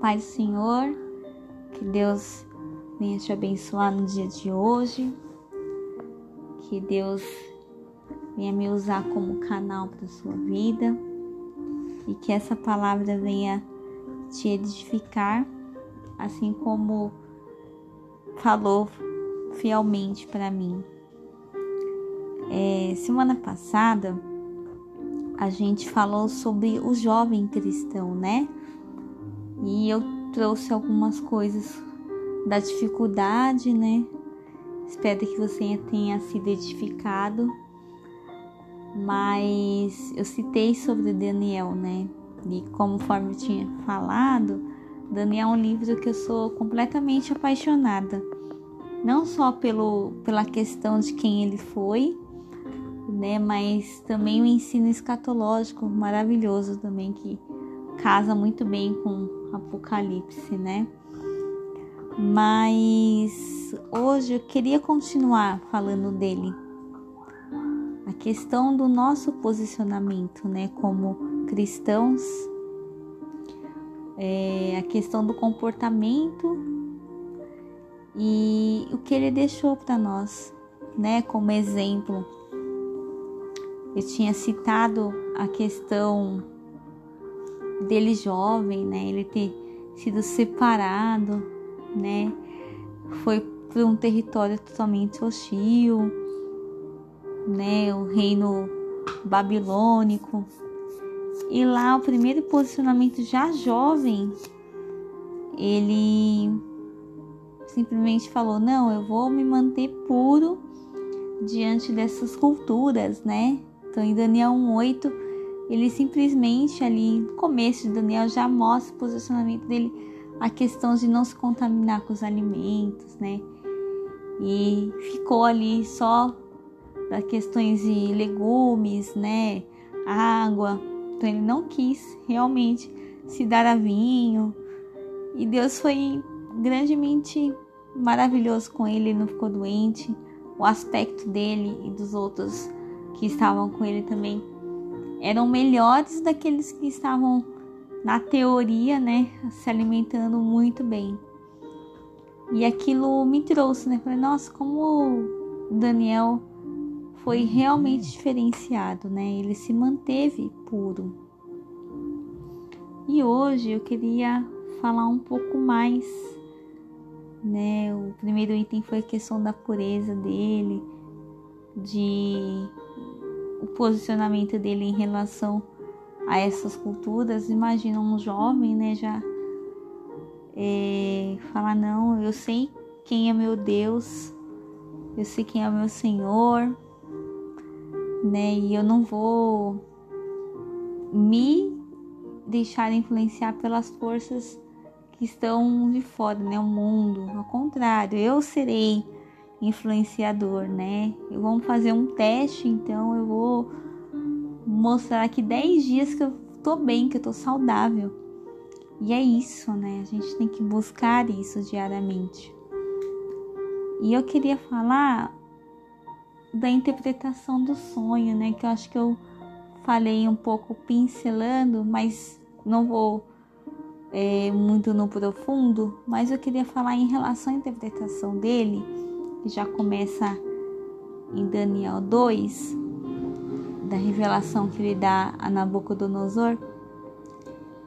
Pai do Senhor, que Deus venha te abençoar no dia de hoje, que Deus venha me usar como canal para a sua vida e que essa palavra venha te edificar, assim como falou fielmente para mim. É, semana passada a gente falou sobre o jovem cristão, né? E eu trouxe algumas coisas da dificuldade, né? Espero que você tenha sido edificado. Mas eu citei sobre Daniel, né? E conforme eu tinha falado, Daniel é um livro que eu sou completamente apaixonada. Não só pelo, pela questão de quem ele foi, né? Mas também o ensino escatológico maravilhoso também que casa muito bem com Apocalipse, né? Mas hoje eu queria continuar falando dele. A questão do nosso posicionamento, né, como cristãos, é, a questão do comportamento e o que ele deixou para nós, né, como exemplo eu tinha citado a questão dele jovem, né? Ele ter sido separado, né? Foi para um território totalmente hostil, né? O reino babilônico. E lá o primeiro posicionamento já jovem, ele simplesmente falou: "Não, eu vou me manter puro diante dessas culturas, né? Então, em Daniel 1:8, ele simplesmente ali no começo de Daniel já mostra o posicionamento dele, a questão de não se contaminar com os alimentos, né? E ficou ali só das questões de legumes, né? Água. Então ele não quis realmente se dar a vinho. E Deus foi grandemente maravilhoso com ele, ele não ficou doente. O aspecto dele e dos outros que estavam com ele também eram melhores daqueles que estavam na teoria, né, se alimentando muito bem. E aquilo me trouxe, né? Falei, nossa, como Daniel foi realmente diferenciado, né? Ele se manteve puro. E hoje eu queria falar um pouco mais, né? O primeiro item foi a questão da pureza dele, de o posicionamento dele em relação a essas culturas. Imagina um jovem, né, já é, falar não, eu sei quem é meu Deus, eu sei quem é meu Senhor, né, e eu não vou me deixar influenciar pelas forças que estão de fora, né, o mundo. Ao contrário, eu serei influenciador, né? Eu vamos fazer um teste, então eu vou mostrar aqui 10 dias que eu tô bem, que eu tô saudável. E é isso, né? A gente tem que buscar isso diariamente. E eu queria falar da interpretação do sonho, né? Que eu acho que eu falei um pouco pincelando, mas não vou é, muito no profundo. Mas eu queria falar em relação à interpretação dele que já começa em Daniel 2, da revelação que ele dá a Nabucodonosor.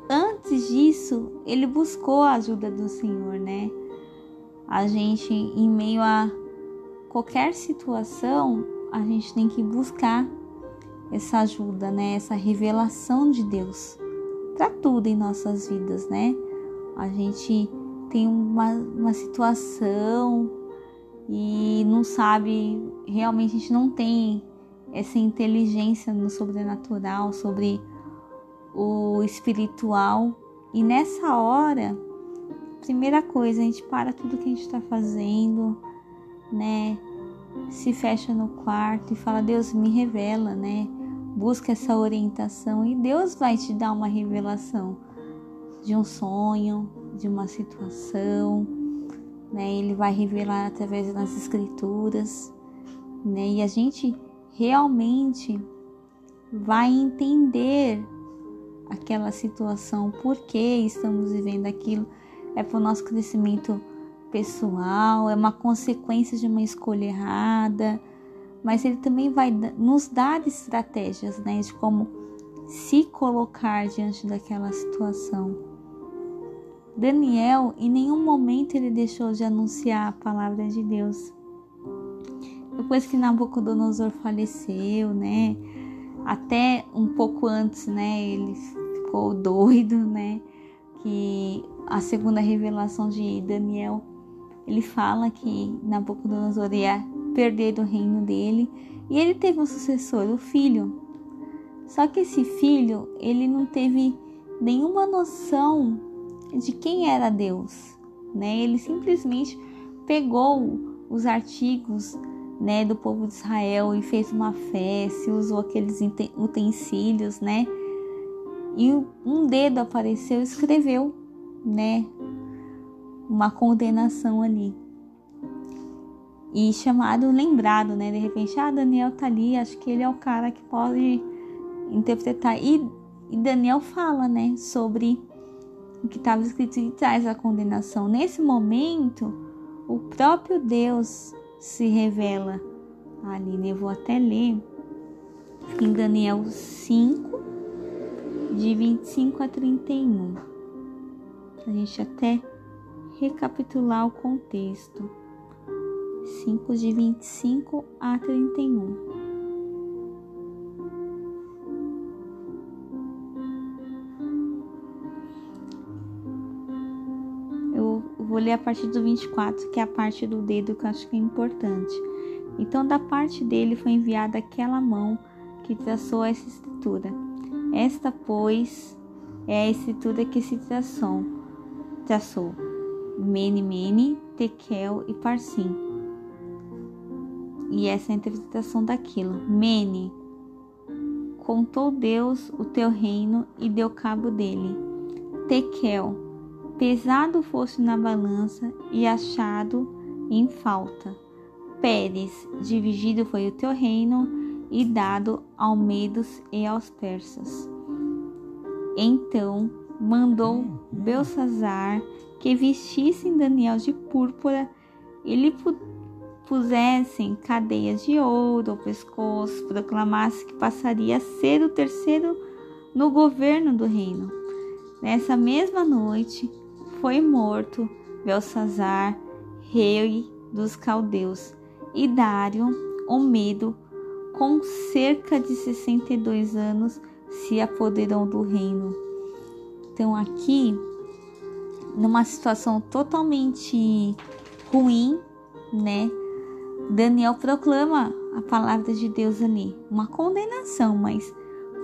Antes disso, ele buscou a ajuda do Senhor, né? A gente, em meio a qualquer situação, a gente tem que buscar essa ajuda, né? Essa revelação de Deus para tudo em nossas vidas, né? A gente tem uma, uma situação, e não sabe, realmente a gente não tem essa inteligência no sobrenatural, sobre o espiritual. E nessa hora, primeira coisa, a gente para tudo que a gente está fazendo, né? Se fecha no quarto e fala: Deus, me revela, né? Busca essa orientação e Deus vai te dar uma revelação de um sonho, de uma situação né? Ele vai revelar através das escrituras, né? E a gente realmente vai entender aquela situação, por que estamos vivendo aquilo, é para o nosso crescimento pessoal, é uma consequência de uma escolha errada, mas ele também vai nos dar estratégias, né, de como se colocar diante daquela situação. Daniel, em nenhum momento ele deixou de anunciar a palavra de Deus. Depois que Nabucodonosor faleceu, né, até um pouco antes, né, ele ficou doido, né, que a segunda revelação de Daniel, ele fala que Nabucodonosor ia perder do reino dele e ele teve um sucessor, o filho. Só que esse filho, ele não teve nenhuma noção de quem era Deus, né? Ele simplesmente pegou os artigos, né, do povo de Israel e fez uma festa, usou aqueles utensílios, né? E um dedo apareceu e escreveu, né, uma condenação ali e chamado lembrado, né? De repente, ah, Daniel tá ali, acho que ele é o cara que pode interpretar. E, e Daniel fala, né, sobre o que estava escrito e traz a condenação. Nesse momento, o próprio Deus se revela ali, né? Eu vou até ler em Daniel 5, de 25 a 31. A gente até recapitular o contexto. 5 de 25 a 31. Ler a partir do 24, que é a parte do dedo que eu acho que é importante. Então, da parte dele foi enviada aquela mão que traçou essa escritura. Esta, pois, é a escritura que se traçou. traçou. Mene, Mene, Tekel e Parsim e essa é a interpretação daquilo. Mene, contou Deus o teu reino e deu cabo dele. Tekel, pesado foste na balança e achado em falta. Pérez, dividido foi o teu reino e dado aos medos e aos persas. Então mandou Belsazar que vestissem Daniel de púrpura e lhe pusessem cadeias de ouro ao pescoço, proclamasse que passaria a ser o terceiro no governo do reino. Nessa mesma noite foi morto Belsazar, rei dos caldeus, e Dário, o medo, com cerca de 62 anos, se apoderou do reino. Então aqui, numa situação totalmente ruim, né? Daniel proclama a palavra de Deus ali, uma condenação, mas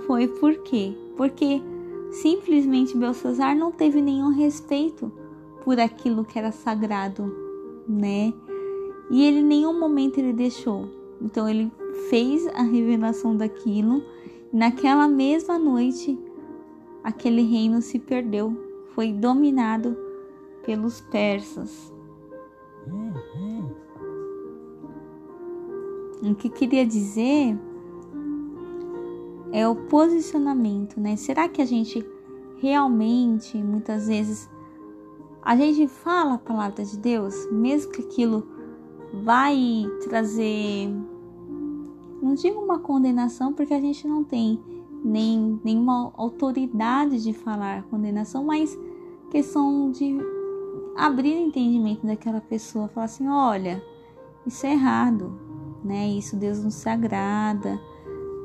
foi por quê? Porque simplesmente Belsazar não teve nenhum respeito por aquilo que era sagrado, né? E ele em nenhum momento ele deixou. Então ele fez a revelação daquilo. E naquela mesma noite, aquele reino se perdeu, foi dominado pelos persas. Uhum. O que queria dizer é o posicionamento, né? Será que a gente realmente, muitas vezes, a gente fala a palavra de Deus, mesmo que aquilo vai trazer, não digo uma condenação, porque a gente não tem nem nenhuma autoridade de falar condenação, mas questão de abrir o entendimento daquela pessoa, falar assim, olha, isso é errado, né? Isso Deus não se agrada,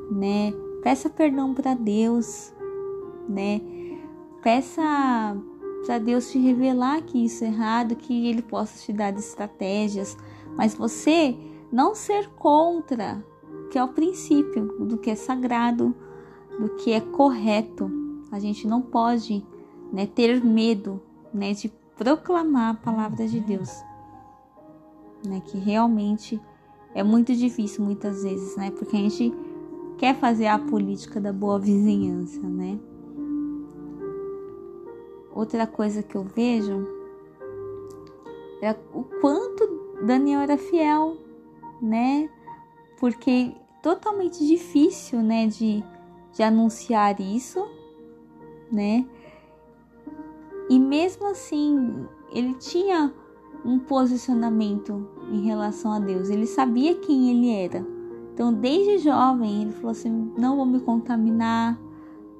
né? Peça perdão para Deus, né? Peça para Deus te revelar que isso é errado, que Ele possa te dar estratégias, mas você não ser contra, que é o princípio do que é sagrado, do que é correto. A gente não pode né, ter medo né, de proclamar a palavra de Deus, né, que realmente é muito difícil muitas vezes, né? Porque a gente quer fazer a política da boa vizinhança, né? Outra coisa que eu vejo é o quanto Daniel era fiel, né? Porque totalmente difícil, né, de, de anunciar isso, né? E mesmo assim, ele tinha um posicionamento em relação a Deus. Ele sabia quem ele era. Então, desde jovem, ele falou assim: não vou me contaminar,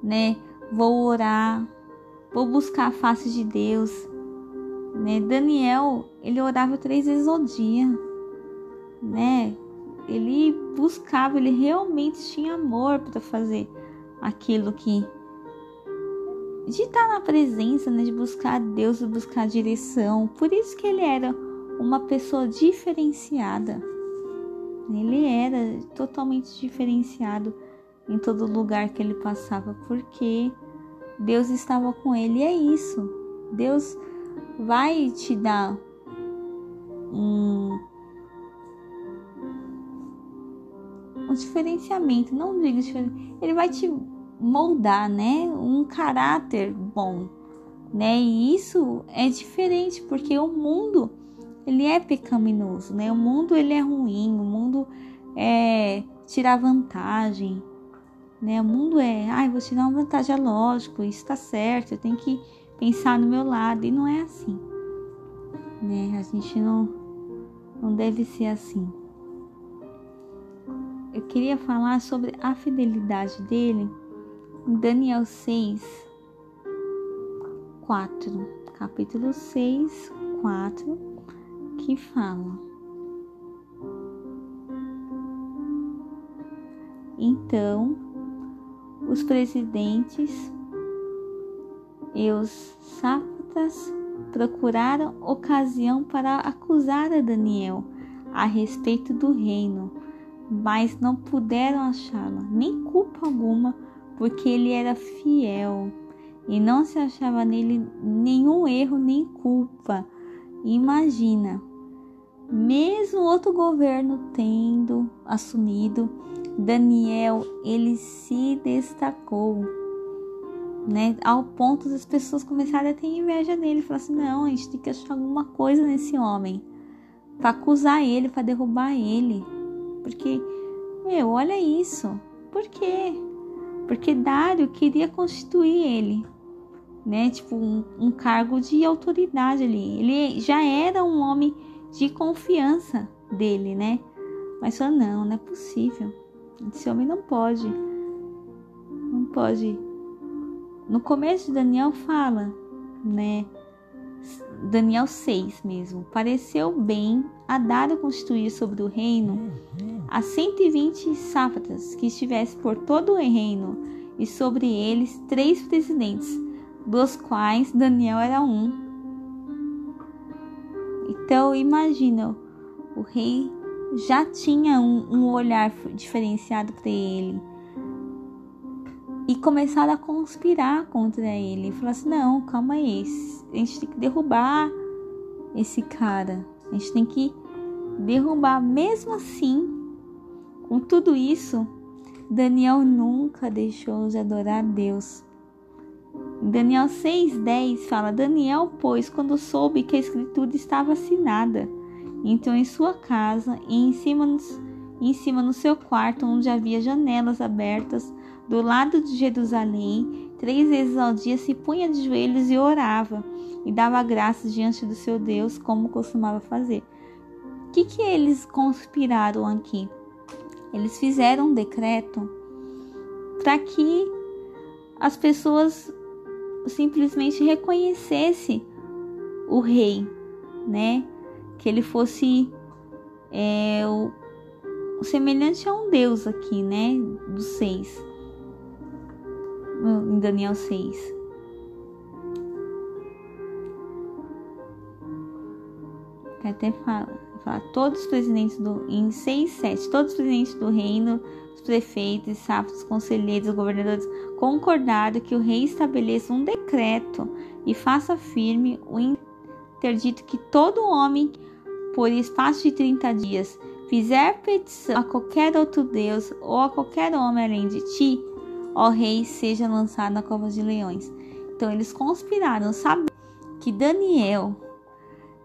né? Vou orar, vou buscar a face de Deus, né? Daniel, ele orava três vezes ao dia, né? Ele buscava, ele realmente tinha amor para fazer aquilo que de estar na presença, né, de buscar Deus, de buscar direção. Por isso que ele era uma pessoa diferenciada. Ele era totalmente diferenciado em todo lugar que ele passava, porque Deus estava com ele. E é isso. Deus vai te dar um, um diferenciamento, não digo ele vai te moldar, né, um caráter bom, né? E isso é diferente porque o mundo ele é pecaminoso, né? O mundo ele é ruim, o mundo é tirar vantagem, né? O mundo é, ai, vou tirar uma vantagem, é lógico, isso tá certo, eu tenho que pensar no meu lado e não é assim, né? A gente não não deve ser assim. Eu queria falar sobre a fidelidade dele em Daniel 6, 4, capítulo 6, 4, que fala: Então os presidentes e os sátrapas procuraram ocasião para acusar a Daniel a respeito do reino, mas não puderam achá-la, nem culpa alguma porque ele era fiel e não se achava nele nenhum erro nem culpa. Imagina, mesmo outro governo tendo assumido, Daniel ele se destacou, né? Ao ponto das pessoas começarem a ter inveja dele, falar assim: não, a gente tem que achar alguma coisa nesse homem para acusar ele, para derrubar ele, porque meu, olha isso, por quê? porque Dário queria constituir ele, né? Tipo, um, um, cargo de autoridade ali. Ele já era um homem de confiança dele, né? Mas falou: não, não é possível. Esse homem não pode. Não pode. No começo de Daniel fala, né? Daniel 6 mesmo. Pareceu bem a Dário constituir sobre o reino a 120 sátrapas que estivesse por todo o reino, e sobre eles três presidentes, dos quais Daniel era um. Então imagina, o rei já tinha um, um olhar diferenciado para ele e começaram a conspirar contra ele. Falar assim: não, calma aí, a gente tem que derrubar esse cara, a gente tem que derrubar. Mesmo assim, com tudo isso, Daniel nunca deixou de adorar Deus. Daniel 6,10 fala: Daniel, pois, quando soube que a escritura estava assinada, entrou em sua casa e em cima, no, em cima no seu quarto, onde havia janelas abertas, do lado de Jerusalém, três vezes ao dia se punha de joelhos e orava, e dava graças diante do seu Deus, como costumava fazer. O que, que eles conspiraram aqui? Eles fizeram um decreto para que as pessoas simplesmente reconhecessem o rei, né? Que ele fosse é, o, o semelhante a um deus aqui, né? Do 6. Em Daniel 6. Até fala fala, todos os presidentes do em 6 7, todos os presidentes do reino, os prefeitos, sábios, conselheiros, governadores concordaram que o rei estabeleça um decreto e faça firme o interdito que todo homem por espaço de 30 dias fizer petição a qualquer outro deus ou a qualquer homem além de ti, ó rei, seja lançado na cova de leões. Então eles conspiraram, sabe que Daniel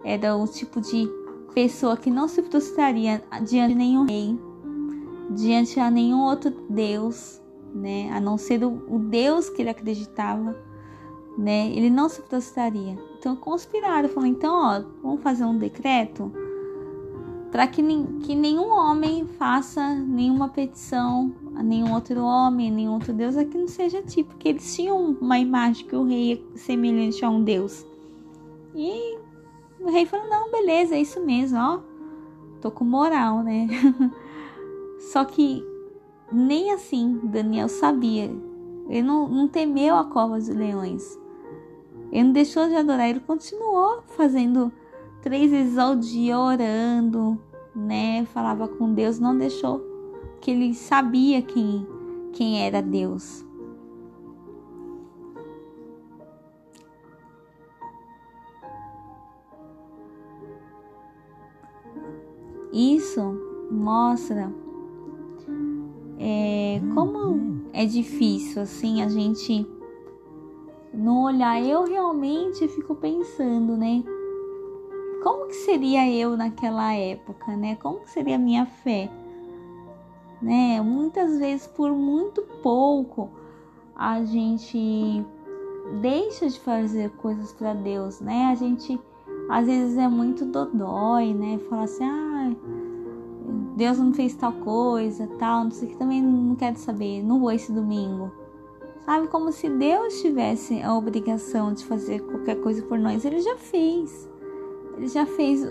era o tipo de pessoa que não se prostraria diante de nenhum rei, diante a nenhum outro Deus, né? A não ser o, o Deus que ele acreditava, né? Ele não se prostraria. Então conspiraram, falaram: então, ó, vamos fazer um decreto para que, que nenhum homem faça nenhuma petição a nenhum outro homem, a nenhum outro Deus, a que não seja ti, porque eles tinham uma imagem que o rei é semelhante a um Deus. E o rei falou: não, beleza, é isso mesmo, ó, tô com moral, né? Só que nem assim Daniel sabia. Ele não, não temeu a cova dos leões. Ele não deixou de adorar, ele continuou fazendo três vezes ao dia, orando, né? Falava com Deus, não deixou que ele sabia quem, quem era Deus. Isso mostra é, como é difícil assim a gente não olhar. Eu realmente fico pensando, né? Como que seria eu naquela época, né? Como que seria a minha fé? Né? Muitas vezes por muito pouco a gente deixa de fazer coisas para Deus, né? A gente às vezes é muito dodói, né? Fala assim, ah, Deus não fez tal coisa, tal, não sei o que, também não quero saber, não vou esse domingo. Sabe, como se Deus tivesse a obrigação de fazer qualquer coisa por nós. Ele já fez. Ele já fez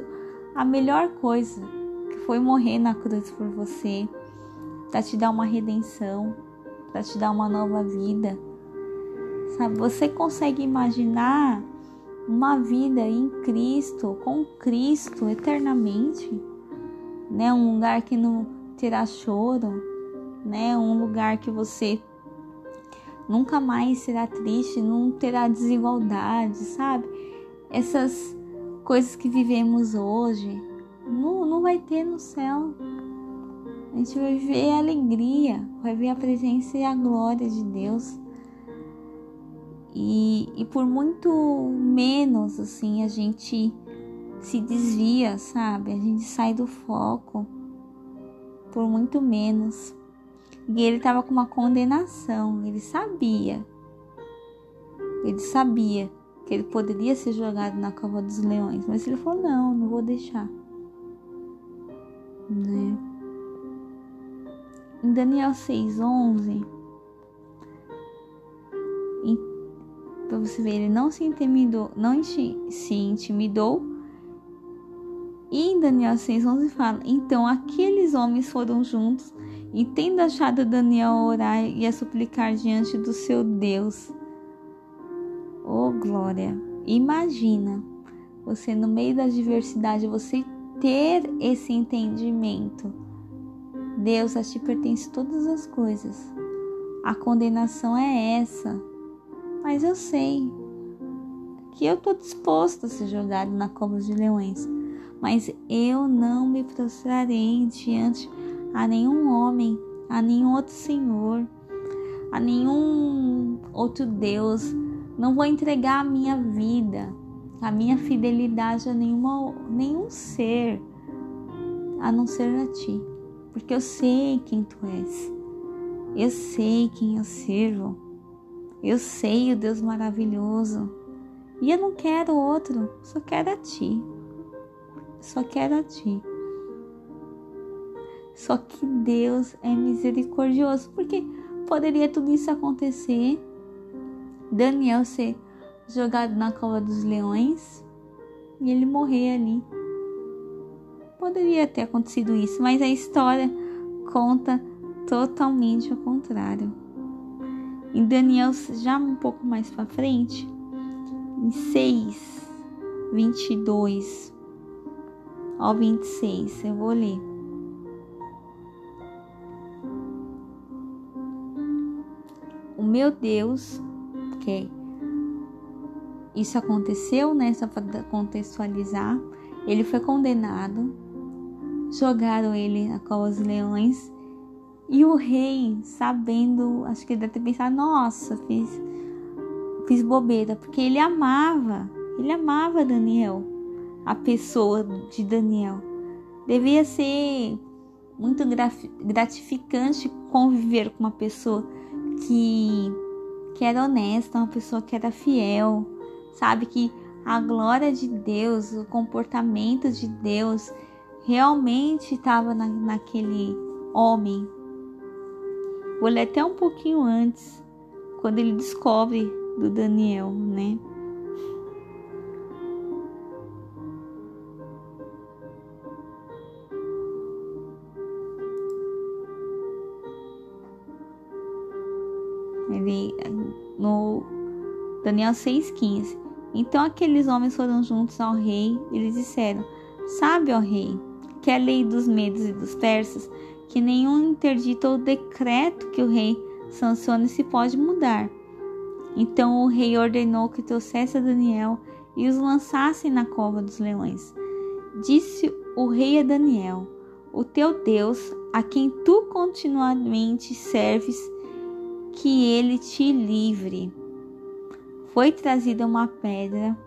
a melhor coisa, que foi morrer na cruz por você, para te dar uma redenção, para te dar uma nova vida. Sabe, você consegue imaginar uma vida em Cristo, com Cristo eternamente, né? Um lugar que não terá choro, né? Um lugar que você nunca mais será triste, não terá desigualdade, sabe? Essas coisas que vivemos hoje não, não vai ter no céu. A gente vai ver a alegria, vai ver a presença e a glória de Deus. E, e por muito menos assim a gente se desvia, sabe? A gente sai do foco por muito menos. E ele estava com uma condenação, ele sabia. Ele sabia que ele poderia ser jogado na cova dos leões, mas ele falou: "Não, não vou deixar". Né? Em Daniel 6:11, você ver, ele não se intimidou, não se intimidou. E em Daniel 6:11 fala: "Então aqueles homens foram juntos e tendo achado Daniel a orar e a suplicar diante do seu Deus. Oh glória! Imagina você no meio da diversidade, você ter esse entendimento. Deus, a ti pertence todas as coisas. A condenação é essa. Mas eu sei que eu estou disposto a ser jogado na cova de leões. Mas eu não me prostrarei diante a nenhum homem, a nenhum outro Senhor, a nenhum outro Deus. Não vou entregar a minha vida, a minha fidelidade a nenhuma, nenhum ser, a não ser a ti, porque eu sei quem tu és, eu sei quem eu sirvo, eu sei o Deus maravilhoso e eu não quero outro, só quero a ti, só quero a ti. Só que Deus é misericordioso, porque poderia tudo isso acontecer, Daniel ser jogado na cova dos leões e ele morrer ali. Poderia ter acontecido isso, mas a história conta totalmente ao contrário. Em Daniel, já um pouco mais para frente, em 6, 22 ao 26, eu vou ler. meu Deus, que isso aconteceu, né? Só para contextualizar. Ele foi condenado, jogaram ele na cova dos leões. E o rei, sabendo, acho que ele deve ter pensado: nossa, fiz, fiz bobeira, porque ele amava, ele amava Daniel, a pessoa de Daniel. Devia ser muito gratificante conviver com uma pessoa que, que era honesta, uma pessoa que era fiel, sabe que a glória de Deus, o comportamento de Deus realmente estava na, naquele homem. Vou ler até um pouquinho antes, quando ele descobre do Daniel, né? Ele no Daniel 6,15. Então aqueles homens foram juntos ao rei e lhes disseram: Sabe, ó rei, que a lei dos medos e dos persas, que nenhum interdito ou decreto que o rei sancione se pode mudar. Então o rei ordenou que trouxesse a Daniel e os lançassem na cova dos leões. Disse o rei a Daniel: O teu Deus, a quem tu continuamente serves, que ele te livre. Foi trazida uma pedra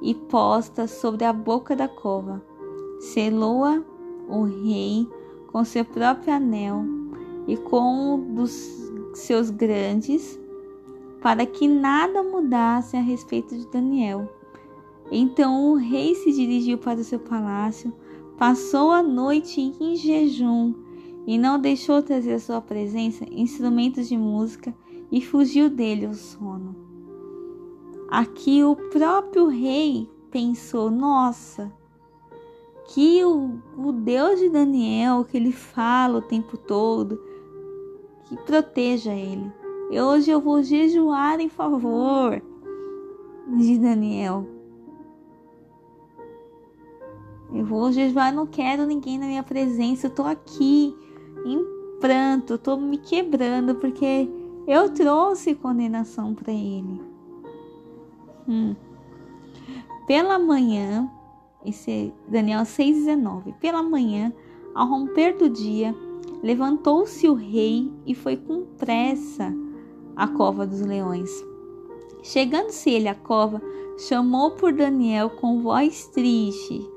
e posta sobre a boca da cova. Selou-a o rei com seu próprio anel e com um dos seus grandes, para que nada mudasse a respeito de Daniel. Então o rei se dirigiu para o seu palácio, passou a noite em jejum e não deixou trazer à sua presença instrumentos de música e fugiu dele o sono. Aqui o próprio rei pensou: nossa, que o, o Deus de Daniel, que ele fala o tempo todo, que proteja ele. Hoje eu vou jejuar em favor de Daniel. Eu vou jejuar, não quero ninguém na minha presença. Eu tô aqui em pranto, tô me quebrando porque eu trouxe condenação para ele. Hum. Pela manhã, esse é Daniel 6,19. Pela manhã, ao romper do dia, levantou-se o rei e foi com pressa à cova dos leões. Chegando-se ele à cova, chamou por Daniel com voz triste.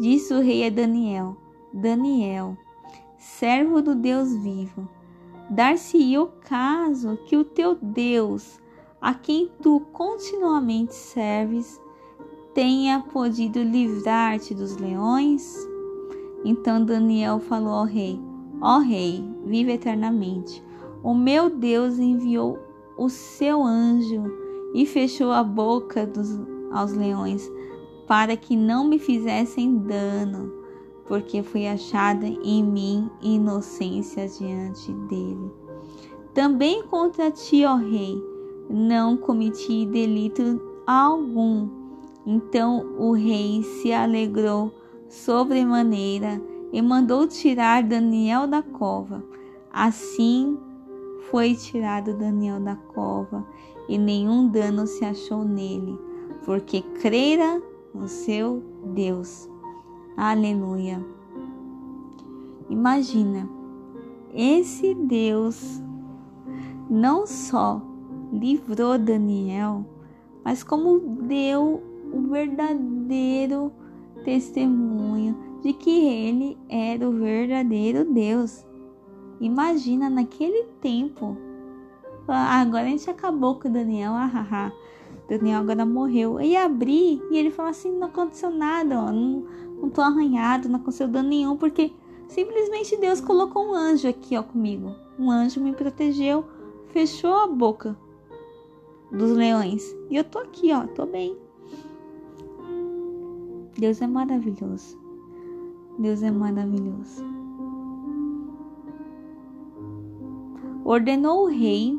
Disse o rei a Daniel: Daniel, servo do Deus vivo, dar-se-ia o caso que o teu Deus, a quem tu continuamente serves, tenha podido livrar-te dos leões? Então Daniel falou ao rei: Ó rei, vive eternamente. O meu Deus enviou o seu anjo e fechou a boca dos, aos leões para que não me fizessem dano porque fui achada em mim inocência diante dele. Também contra ti, ó rei, não cometi delito algum. Então o rei se alegrou sobremaneira e mandou tirar Daniel da cova. Assim foi tirado Daniel da cova, e nenhum dano se achou nele, porque crera no seu Deus. Aleluia. Imagina, esse Deus não só livrou Daniel, mas como deu o verdadeiro testemunho de que ele era o verdadeiro Deus. Imagina naquele tempo. Ah, agora a gente acabou com Daniel, ah, Daniel agora morreu. E abri e ele falou assim: não aconteceu nada, ó, não, não tô arranhado, não aconteceu dano nenhum, porque simplesmente Deus colocou um anjo aqui, ó, comigo. Um anjo me protegeu, fechou a boca dos leões. E eu tô aqui, ó, tô bem. Deus é maravilhoso. Deus é maravilhoso. Ordenou o rei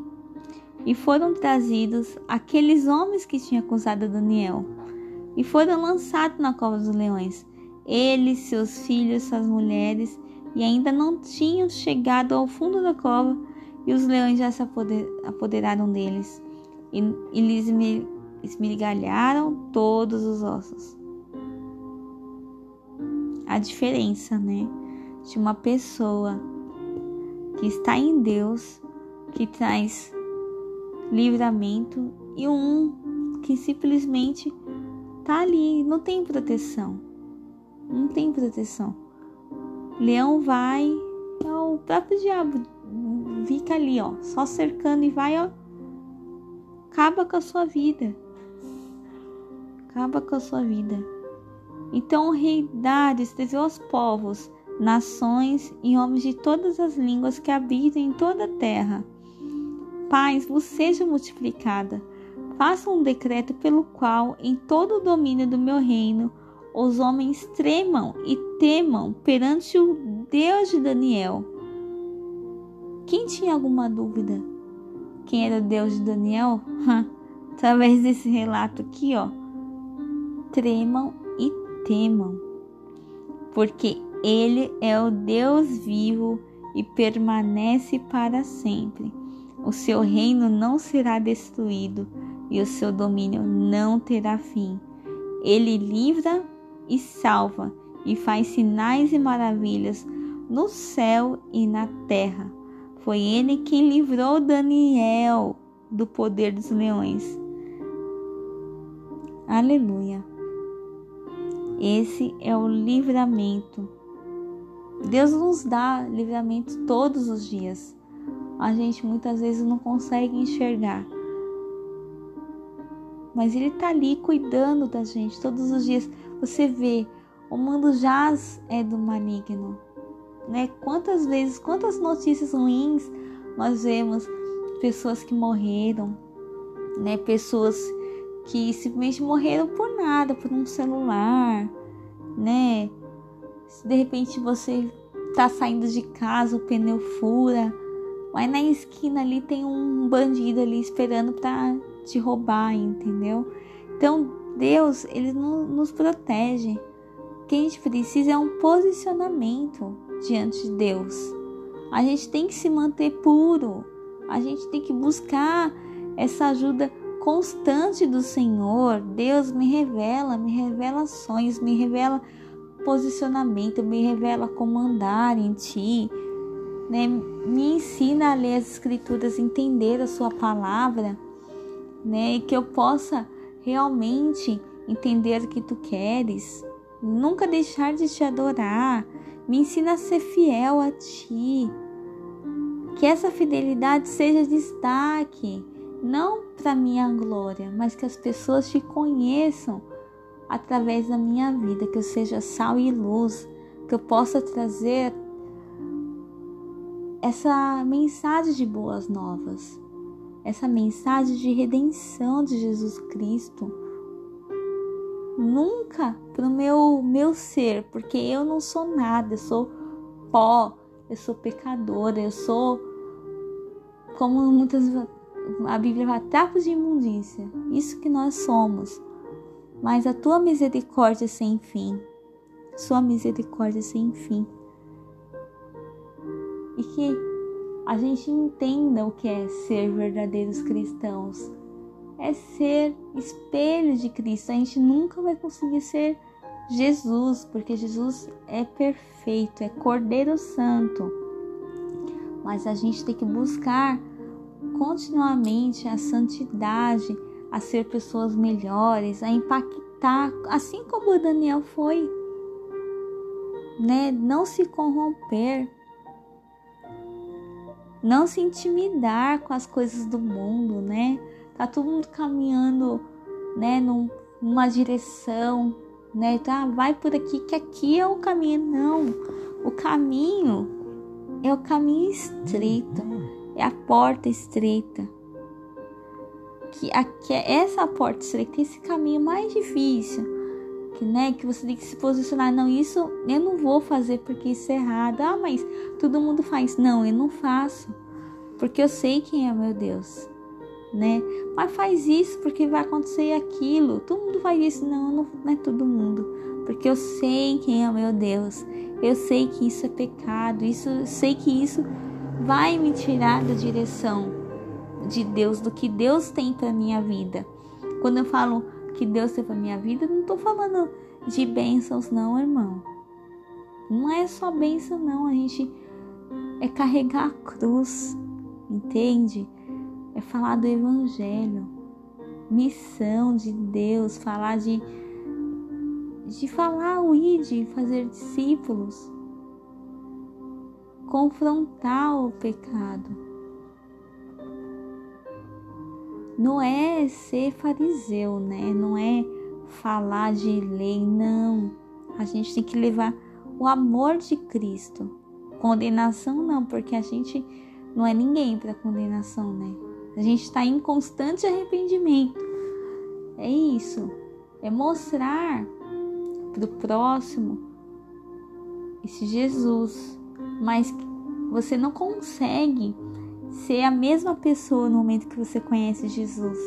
e foram trazidos aqueles homens que tinham acusado Daniel e foram lançados na cova dos leões ele, seus filhos, suas mulheres, e ainda não tinham chegado ao fundo da cova, e os leões já se apoderaram deles, e, e lhes esmigalharam todos os ossos. A diferença, né, de uma pessoa que está em Deus, que traz livramento, e um que simplesmente tá ali, não tem proteção não tem proteção. Leão vai, é o próprio diabo fica ali, ó, só cercando e vai, ó. acaba com a sua vida. Acaba com a sua vida. Então o rei desejou aos povos, nações e homens de todas as línguas que habitam em toda a terra. Paz vos seja multiplicada. Faça um decreto pelo qual, em todo o domínio do meu reino, os homens tremam e temam perante o Deus de Daniel. Quem tinha alguma dúvida? Quem era o Deus de Daniel? Através desse relato aqui, ó. Tremam e temam, porque Ele é o Deus vivo e permanece para sempre. O seu reino não será destruído e o seu domínio não terá fim. Ele livra e salva e faz sinais e maravilhas no céu e na terra. Foi ele quem livrou Daniel do poder dos leões. Aleluia. Esse é o livramento. Deus nos dá livramento todos os dias. A gente muitas vezes não consegue enxergar. Mas Ele está ali cuidando da gente todos os dias. Você vê, o mundo jaz é do maligno. Né? Quantas vezes, quantas notícias ruins nós vemos pessoas que morreram, né? Pessoas que simplesmente morreram por nada, por um celular, né? Se de repente você tá saindo de casa, o pneu fura, mas na esquina ali tem um bandido ali esperando para te roubar, entendeu? Então Deus, ele nos protege. O que a gente precisa é um posicionamento diante de Deus. A gente tem que se manter puro. A gente tem que buscar essa ajuda constante do Senhor. Deus me revela, me revela sonhos, me revela posicionamento, me revela como andar em Ti. Né? Me ensina a ler as Escrituras, entender a Sua palavra, né? E que eu possa realmente entender o que tu queres, nunca deixar de te adorar. Me ensina a ser fiel a ti. Que essa fidelidade seja destaque, não para minha glória, mas que as pessoas te conheçam através da minha vida, que eu seja sal e luz, que eu possa trazer essa mensagem de boas novas essa mensagem de redenção de Jesus Cristo. Nunca para o meu, meu ser, porque eu não sou nada, eu sou pó, eu sou pecadora, eu sou, como muitas a Bíblia fala, trapos de imundícia. Isso que nós somos. Mas a tua misericórdia sem fim, sua misericórdia sem fim. E que a gente entenda o que é ser verdadeiros cristãos. É ser espelho de Cristo. A gente nunca vai conseguir ser Jesus, porque Jesus é perfeito, é Cordeiro Santo. Mas a gente tem que buscar continuamente a santidade, a ser pessoas melhores, a impactar, assim como Daniel foi, né? Não se corromper, não se intimidar com as coisas do mundo, né? Tá todo mundo caminhando, né, num, numa direção, né? Tá, vai por aqui que aqui é o caminho. Não, o caminho é o caminho estreito, é a porta estreita. Que aqui é essa porta estreita, esse caminho mais difícil que, né, que você tem que se posicionar. Não, isso eu não vou fazer porque isso é errado. Ah, mas todo mundo faz. Não, eu não faço. Porque eu sei quem é meu Deus, né? Mas faz isso porque vai acontecer aquilo. Todo mundo faz isso. Não, não, não é todo mundo. Porque eu sei quem é meu Deus. Eu sei que isso é pecado. Isso, eu sei que isso vai me tirar da direção de Deus, do que Deus tem para minha vida. Quando eu falo que Deus tem para minha vida, não estou falando de bênçãos, não, irmão. Não é só bênção, não. A gente é carregar a cruz, entende? É falar do Evangelho, missão de Deus, falar de de falar o id, fazer discípulos, confrontar o pecado. não é ser fariseu, né? Não é falar de lei, não. A gente tem que levar o amor de Cristo. Condenação não, porque a gente não é ninguém para condenação, né? A gente está em constante arrependimento. É isso. É mostrar para o próximo esse Jesus. Mas você não consegue ser a mesma pessoa no momento que você conhece Jesus.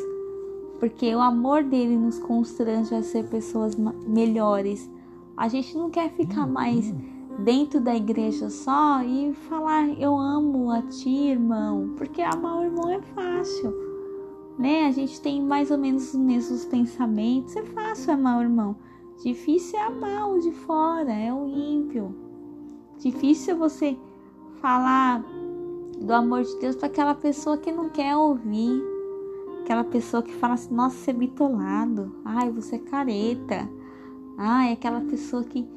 Porque o amor dele nos constrange a ser pessoas melhores. A gente não quer ficar mais dentro da igreja só e falar eu amo a ti, irmão, porque amar o irmão é fácil, né? A gente tem mais ou menos os mesmos pensamentos, é fácil amar o irmão. Difícil é amar o de fora, é o ímpio. Difícil você falar do amor de Deus para aquela pessoa que não quer ouvir, aquela pessoa que fala assim: "Nossa, você é bitolado. Ai, você é careta." Ai, aquela pessoa que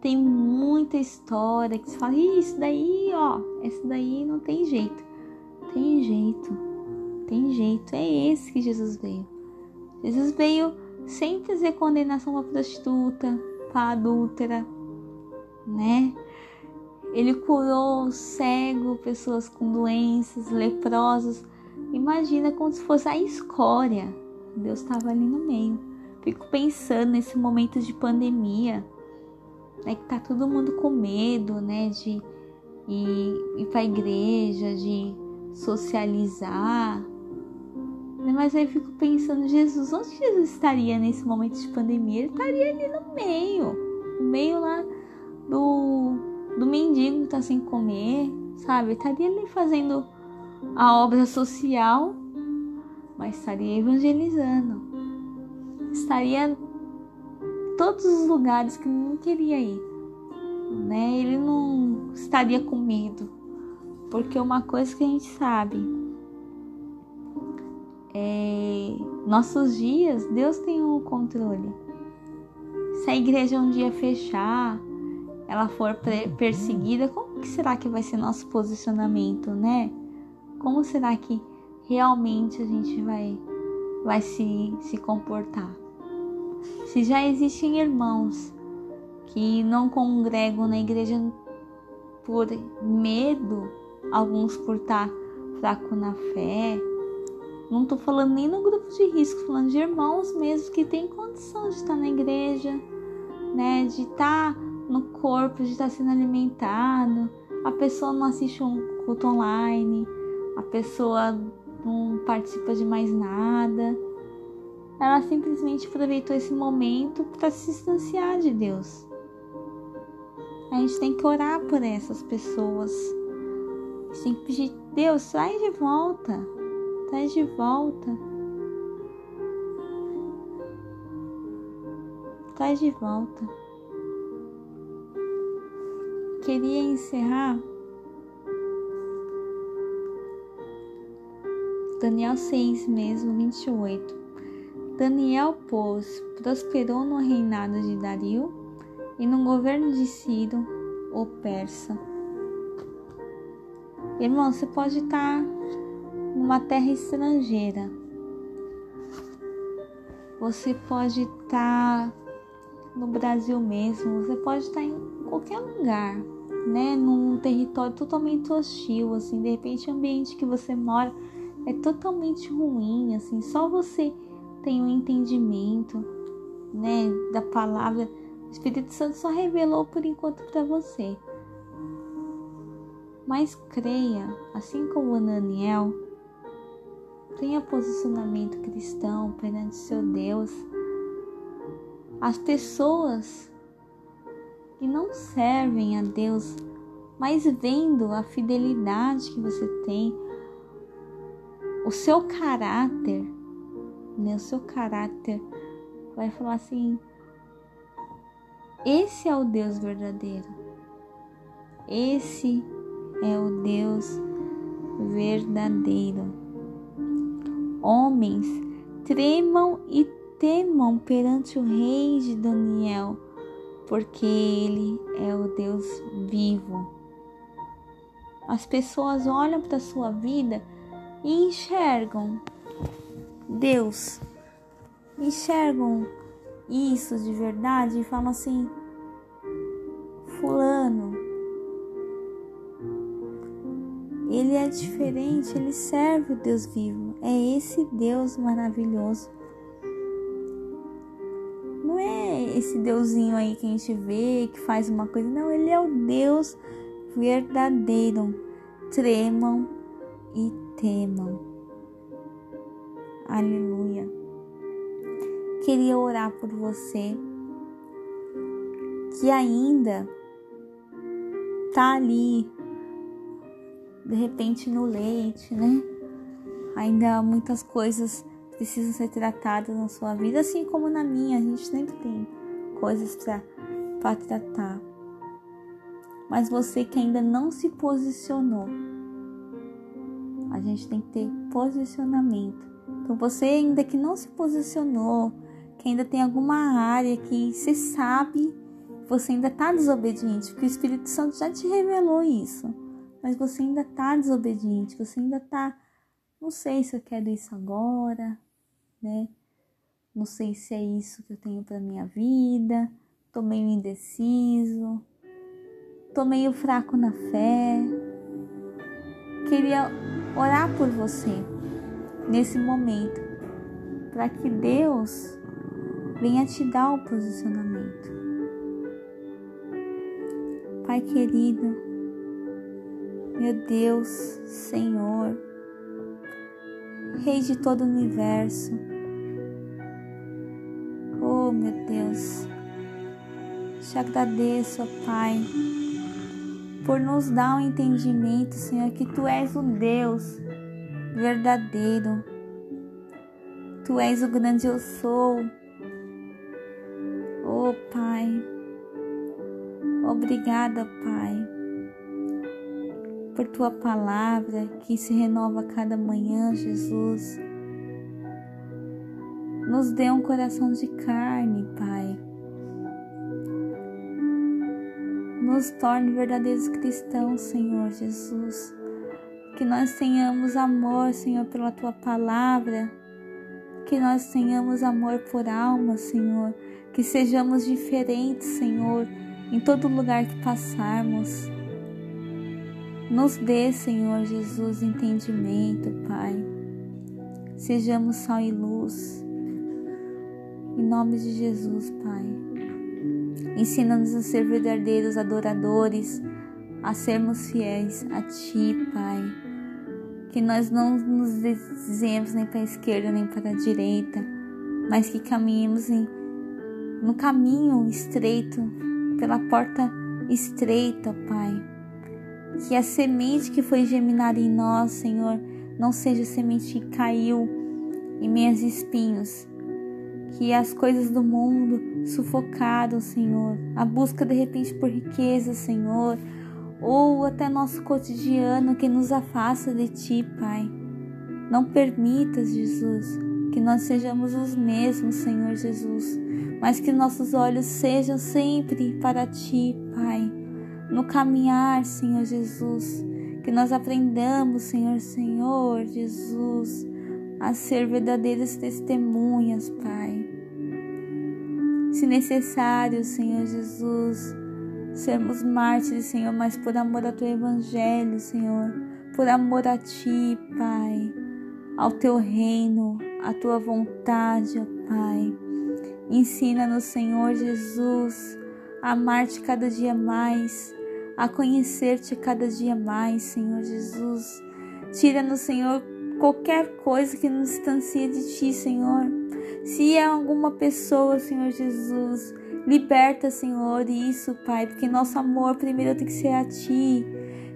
tem muita história, que se fala, isso daí, ó, esse daí não tem jeito. Tem jeito, tem jeito. É esse que Jesus veio. Jesus veio sem trazer condenação para prostituta, para adúltera, né? Ele curou cego, pessoas com doenças, leprosos. Imagina como se fosse a escória. Deus estava ali no meio. Fico pensando nesse momento de pandemia né, que tá todo mundo com medo, né, de ir, ir para a igreja, de socializar. Né, mas aí fico pensando, Jesus, onde Jesus estaria nesse momento de pandemia? Ele estaria ali no meio, no meio lá do, do mendigo que tá sem comer, sabe? Estaria ali fazendo a obra social, mas estaria evangelizando. Estaria todos os lugares que não queria ir, né? Ele não estaria com medo, porque uma coisa que a gente sabe é nossos dias, Deus tem o controle. Se a igreja um dia fechar, ela for perseguida, como que será que vai ser nosso posicionamento, né? Como será que realmente a gente vai vai se, se comportar? Se já existem irmãos que não congregam na igreja por medo, alguns por estar fraco na fé, não estou falando nem no grupo de risco, falando de irmãos mesmo que têm condição de estar na igreja, né, de estar no corpo, de estar sendo alimentado. A pessoa não assiste um culto online, a pessoa não participa de mais nada ela simplesmente aproveitou esse momento para se distanciar de Deus. A gente tem que orar por essas pessoas. A gente tem que pedir, Deus, traz de volta. Traz de volta. Traz de volta. Queria encerrar Daniel 6 mesmo, 28. Daniel, pois, prosperou no reinado de Dario e no governo de Ciro, o persa. Irmão, você pode estar numa terra estrangeira. Você pode estar no Brasil mesmo, você pode estar em qualquer lugar, né? Num território totalmente hostil, assim, de repente o ambiente que você mora é totalmente ruim, assim, só você tem um entendimento, né, da palavra. O Espírito Santo só revelou por enquanto para você. Mas creia, assim como Daniel, tenha posicionamento cristão perante seu Deus. As pessoas que não servem a Deus, mas vendo a fidelidade que você tem, o seu caráter, né, o seu caráter, vai falar assim: esse é o Deus verdadeiro, esse é o Deus verdadeiro. Homens, tremam e temam perante o rei de Daniel, porque ele é o Deus vivo. As pessoas olham para a sua vida e enxergam Deus enxergam isso de verdade e falam assim: Fulano, ele é diferente, ele serve o Deus vivo, é esse Deus maravilhoso. Esse Deusinho aí que a gente vê, que faz uma coisa, não, ele é o Deus verdadeiro. Tremam e temam. Aleluia. Queria orar por você que ainda tá ali, de repente no leite, né? Ainda muitas coisas precisam ser tratadas na sua vida, assim como na minha, a gente sempre tem coisas para tratar. Mas você que ainda não se posicionou, a gente tem que ter posicionamento. Então você ainda que não se posicionou, que ainda tem alguma área que você sabe você ainda está desobediente, porque o Espírito Santo já te revelou isso, mas você ainda está desobediente, você ainda está, não sei se eu quero isso agora, né? Não sei se é isso que eu tenho para minha vida, tô meio indeciso, tô meio fraco na fé. Queria orar por você nesse momento, para que Deus venha te dar o posicionamento. Pai querido, meu Deus, Senhor, Rei de todo o universo, oh meu Deus, te agradeço, Pai, por nos dar um entendimento, Senhor, que Tu és o Deus verdadeiro, Tu és o grande eu sou, oh Pai. Obrigada, Pai, por tua palavra que se renova a cada manhã, Jesus. Nos dê um coração de carne, Pai. Nos torne verdadeiros cristãos, Senhor Jesus. Que nós tenhamos amor, Senhor, pela tua palavra. Que nós tenhamos amor por alma, Senhor. Que sejamos diferentes, Senhor em todo lugar que passarmos. Nos dê, Senhor Jesus, entendimento, Pai. Sejamos sal e luz. Em nome de Jesus, Pai. Ensina-nos a ser verdadeiros adoradores, a sermos fiéis a Ti, Pai. Que nós não nos desviemos nem para a esquerda nem para a direita, mas que caminhemos em, no caminho estreito pela porta estreita, Pai. Que a semente que foi geminada em nós, Senhor, não seja semente que caiu em meios espinhos. Que as coisas do mundo sufocaram, Senhor. A busca de repente por riqueza, Senhor. Ou até nosso cotidiano que nos afasta de Ti, Pai. Não permitas, Jesus, que nós sejamos os mesmos, Senhor Jesus mas que nossos olhos sejam sempre para Ti, Pai, no caminhar, Senhor Jesus, que nós aprendamos, Senhor, Senhor Jesus, a ser verdadeiras testemunhas, Pai. Se necessário, Senhor Jesus, sermos mártires, Senhor, mas por amor ao Teu Evangelho, Senhor, por amor a Ti, Pai, ao Teu reino, à Tua vontade, ó Pai. Ensina-nos, Senhor Jesus, a amar-te cada dia mais, a conhecer-te cada dia mais, Senhor Jesus. Tira-nos, Senhor, qualquer coisa que nos distancie de ti, Senhor. Se é alguma pessoa, Senhor Jesus, liberta, Senhor, isso, Pai, porque nosso amor primeiro tem que ser a ti.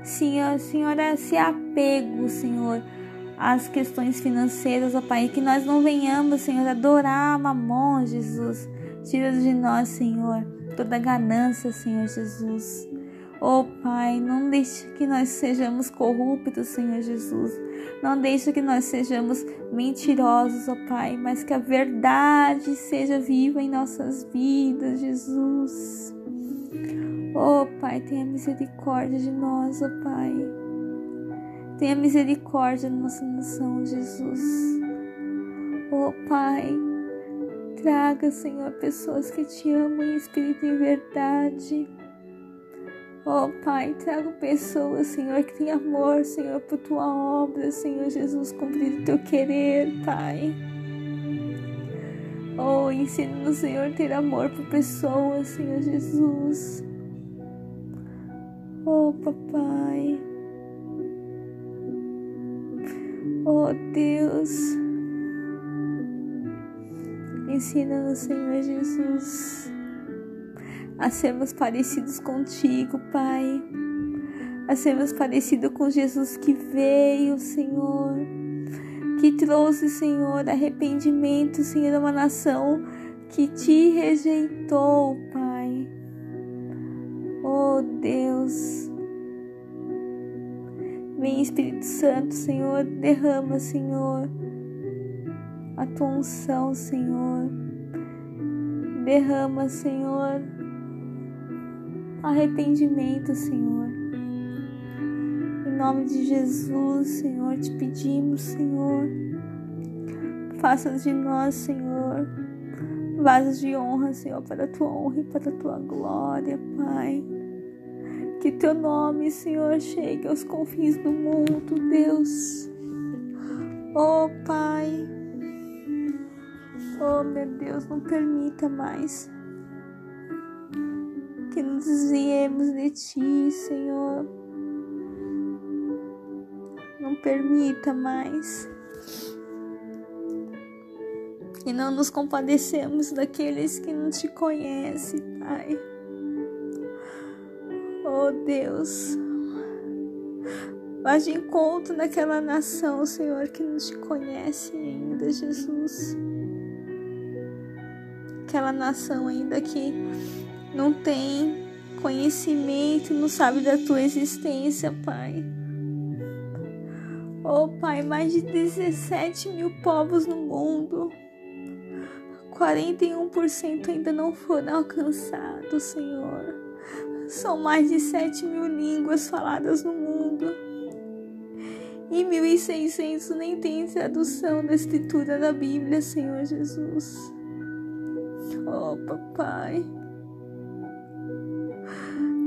Senhor, Senhor, esse apego, Senhor as questões financeiras, ó Pai, que nós não venhamos, Senhor, adorar mamon, Jesus. Tira de nós, Senhor, toda ganância, Senhor Jesus. Oh Pai, não deixe que nós sejamos corruptos, Senhor Jesus. Não deixe que nós sejamos mentirosos, ó Pai, mas que a verdade seja viva em nossas vidas, Jesus. Oh Pai, tenha misericórdia de nós, ó Pai. Tenha misericórdia da nossa nação, Jesus. Oh Pai, traga, Senhor, pessoas que te amam em espírito e em verdade. Oh Pai, traga pessoas, Senhor, que têm amor, Senhor, por tua obra, Senhor Jesus, cumprir o teu querer, Pai. Oh, ensina-nos, Senhor, ter amor por pessoas, Senhor Jesus. Oh, papai. Oh, Deus. Ensina-nos, Senhor Jesus, a sermos parecidos contigo, Pai. A sermos parecidos com Jesus que veio, Senhor. Que trouxe, Senhor, arrependimento, Senhor, a uma nação que te rejeitou, Pai. Oh, Deus. Vem Espírito Santo, Senhor, derrama, Senhor, a tua unção, Senhor. Derrama, Senhor, arrependimento, Senhor. Em nome de Jesus, Senhor, te pedimos, Senhor, faça de nós, Senhor, vasos de honra, Senhor, para a tua honra e para a tua glória, Pai. Que teu nome, Senhor, chegue aos confins do mundo, Deus. Oh, Pai. Oh, meu Deus, não permita mais desviemos de ti, Senhor. Não permita mais e não nos compadecemos daqueles que não te conhecem, Pai. Oh Deus, vá de encontro naquela nação, Senhor, que não te conhece ainda, Jesus. Aquela nação ainda que não tem conhecimento, não sabe da tua existência, Pai. Oh Pai, mais de 17 mil povos no mundo. 41% ainda não foram alcançados, Senhor. São mais de 7 mil línguas faladas no mundo. E 1.600 nem tem tradução da escritura da Bíblia, Senhor Jesus. Oh, papai.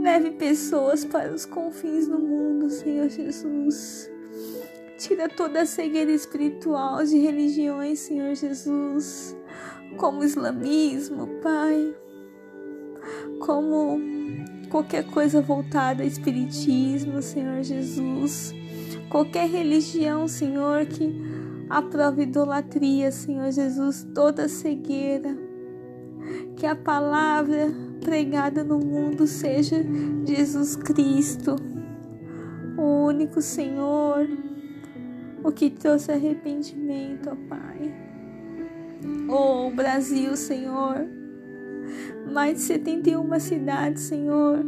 Leve pessoas para os confins do mundo, Senhor Jesus. Tira toda a cegueira espiritual de religiões, Senhor Jesus. Como o islamismo, Pai, como qualquer coisa voltada ao espiritismo, Senhor Jesus, qualquer religião, Senhor, que aprove idolatria, Senhor Jesus, toda cegueira, que a palavra pregada no mundo seja Jesus Cristo, o único Senhor, o que trouxe arrependimento, ó Pai. Oh, Brasil, Senhor. Mais de 71 cidades, Senhor.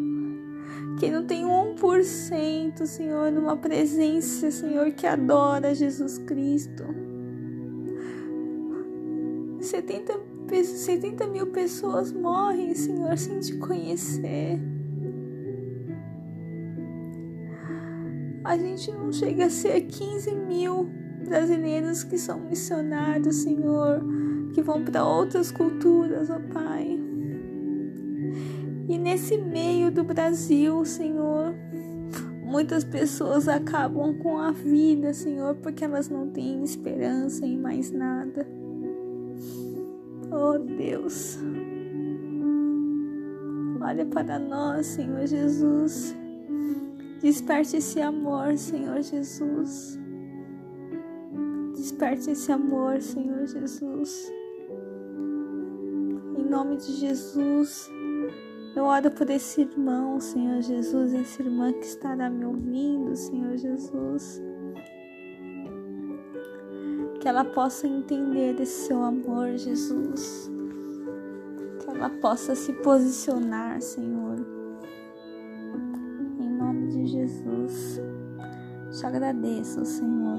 Que não tem 1%, Senhor, numa presença, Senhor, que adora Jesus Cristo. 70, 70 mil pessoas morrem, Senhor, sem te conhecer. A gente não chega a ser 15 mil brasileiros que são missionários, Senhor, que vão para outras culturas, ó Pai. E nesse meio do Brasil, Senhor, muitas pessoas acabam com a vida, Senhor, porque elas não têm esperança em mais nada. Oh Deus, olha para nós, Senhor Jesus. Desperte esse amor, Senhor Jesus. Desperte esse amor, Senhor Jesus. Em nome de Jesus, eu oro por esse irmão, Senhor Jesus, essa irmã que estará me ouvindo, Senhor Jesus. Que ela possa entender esse seu amor, Jesus. Que ela possa se posicionar, Senhor. Em nome de Jesus. Te agradeço, Senhor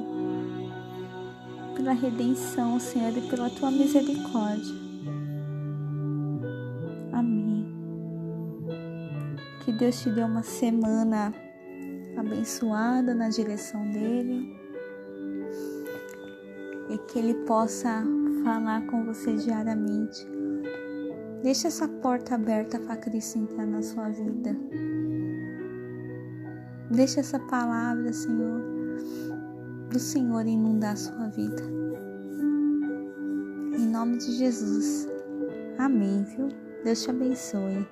pela redenção, Senhor, e pela tua misericórdia. Amém. Que Deus te dê uma semana abençoada na direção dele e que ele possa falar com você diariamente. Deixa essa porta aberta para Cristo entrar na sua vida. Deixa essa palavra, Senhor, do Senhor inundar a sua vida. Em nome de Jesus. Amém, viu? Deus te abençoe.